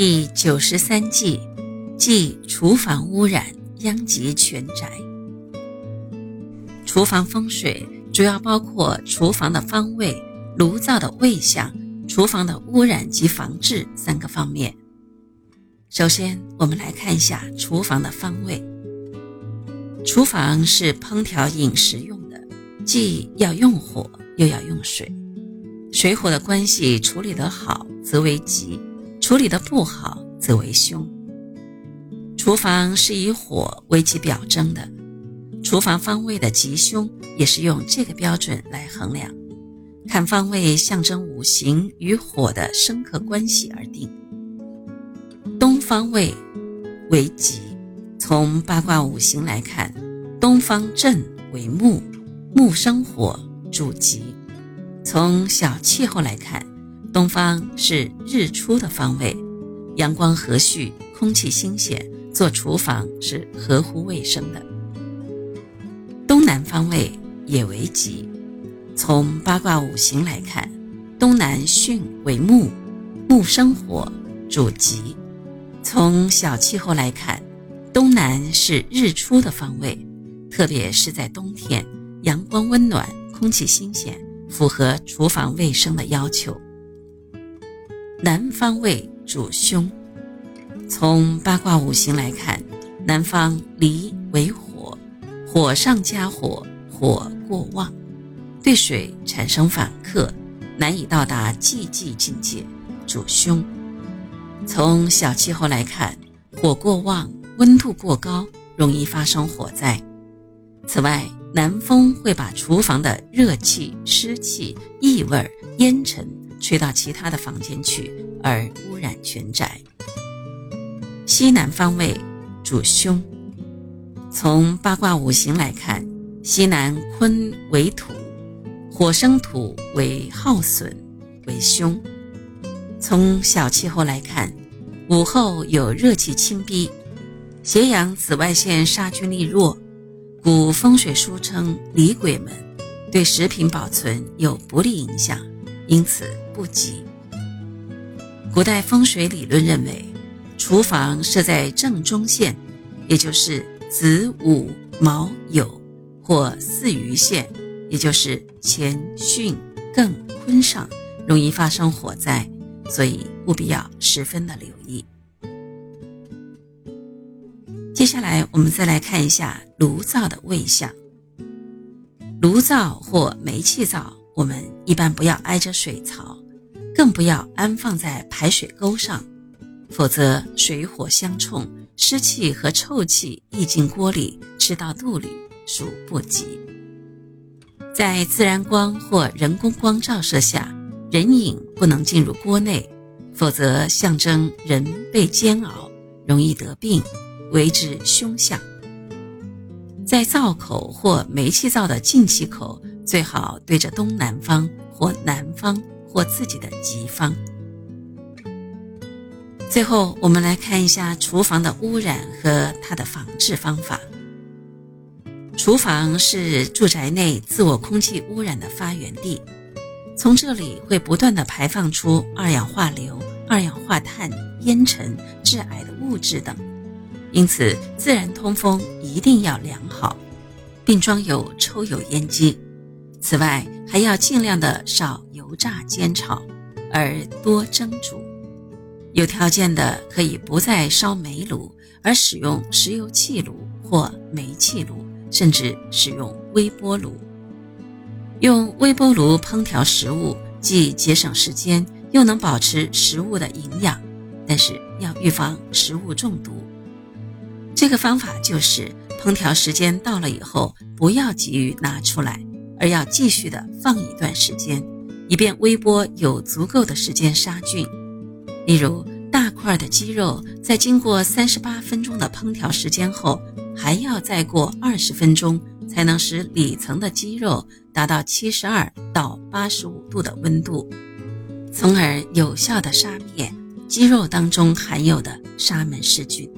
第九十三计，即厨房污染殃及全宅。厨房风水主要包括厨房的方位、炉灶的位相、厨房的污染及防治三个方面。首先，我们来看一下厨房的方位。厨房是烹调饮食用的，既要用火，又要用水。水火的关系处理得好，则为吉；处理得不好，则为凶。厨房是以火为其表征的，厨房方位的吉凶也是用这个标准来衡量。看方位象征五行与火的生克关系而定。东方位为吉，从八卦五行来看，东方震为木，木生火，主吉。从小气候来看，东方是日出的方位，阳光和煦，空气新鲜，做厨房是合乎卫生的。东南方位也为吉，从八卦五行来看，东南巽为木，木生火，主吉。从小气候来看，东南是日出的方位，特别是在冬天，阳光温暖，空气新鲜。符合厨房卫生的要求。南方位主凶，从八卦五行来看，南方离为火，火上加火，火过旺，对水产生反克，难以到达寂寂境界，主凶。从小气候来看，火过旺，温度过高，容易发生火灾。此外，南风会把厨房的热气、湿气、异味、烟尘吹到其他的房间去，而污染全宅。西南方位主凶，从八卦五行来看，西南坤为土，火生土为耗损，为凶。从小气候来看，午后有热气侵逼，斜阳紫外线杀菌力弱。古风水书称离鬼门，对食品保存有不利影响，因此不吉。古代风水理论认为，厨房设在正中线，也就是子午卯酉，或巳余线，也就是乾巽艮坤上，容易发生火灾，所以务必要十分的留意。接下来，我们再来看一下炉灶的位相。炉灶或煤气灶，我们一般不要挨着水槽，更不要安放在排水沟上，否则水火相冲，湿气和臭气溢进锅里，吃到肚里，属不吉。在自然光或人工光照射下，人影不能进入锅内，否则象征人被煎熬，容易得病。为之凶相，在灶口或煤气灶的进气口最好对着东南方或南方或自己的吉方。最后，我们来看一下厨房的污染和它的防治方法。厨房是住宅内自我空气污染的发源地，从这里会不断的排放出二氧化硫、二氧化碳、烟尘、致癌的物质等。因此，自然通风一定要良好，并装有抽油烟机。此外，还要尽量的少油炸煎炒，而多蒸煮。有条件的可以不再烧煤炉，而使用石油气炉或煤气炉，甚至使用微波炉。用微波炉烹调食物，既节省时间，又能保持食物的营养，但是要预防食物中毒。这个方法就是，烹调时间到了以后，不要急于拿出来，而要继续的放一段时间，以便微波有足够的时间杀菌。例如，大块的鸡肉在经过三十八分钟的烹调时间后，还要再过二十分钟，才能使里层的鸡肉达到七十二到八十五度的温度，从而有效的杀灭鸡肉当中含有的沙门氏菌。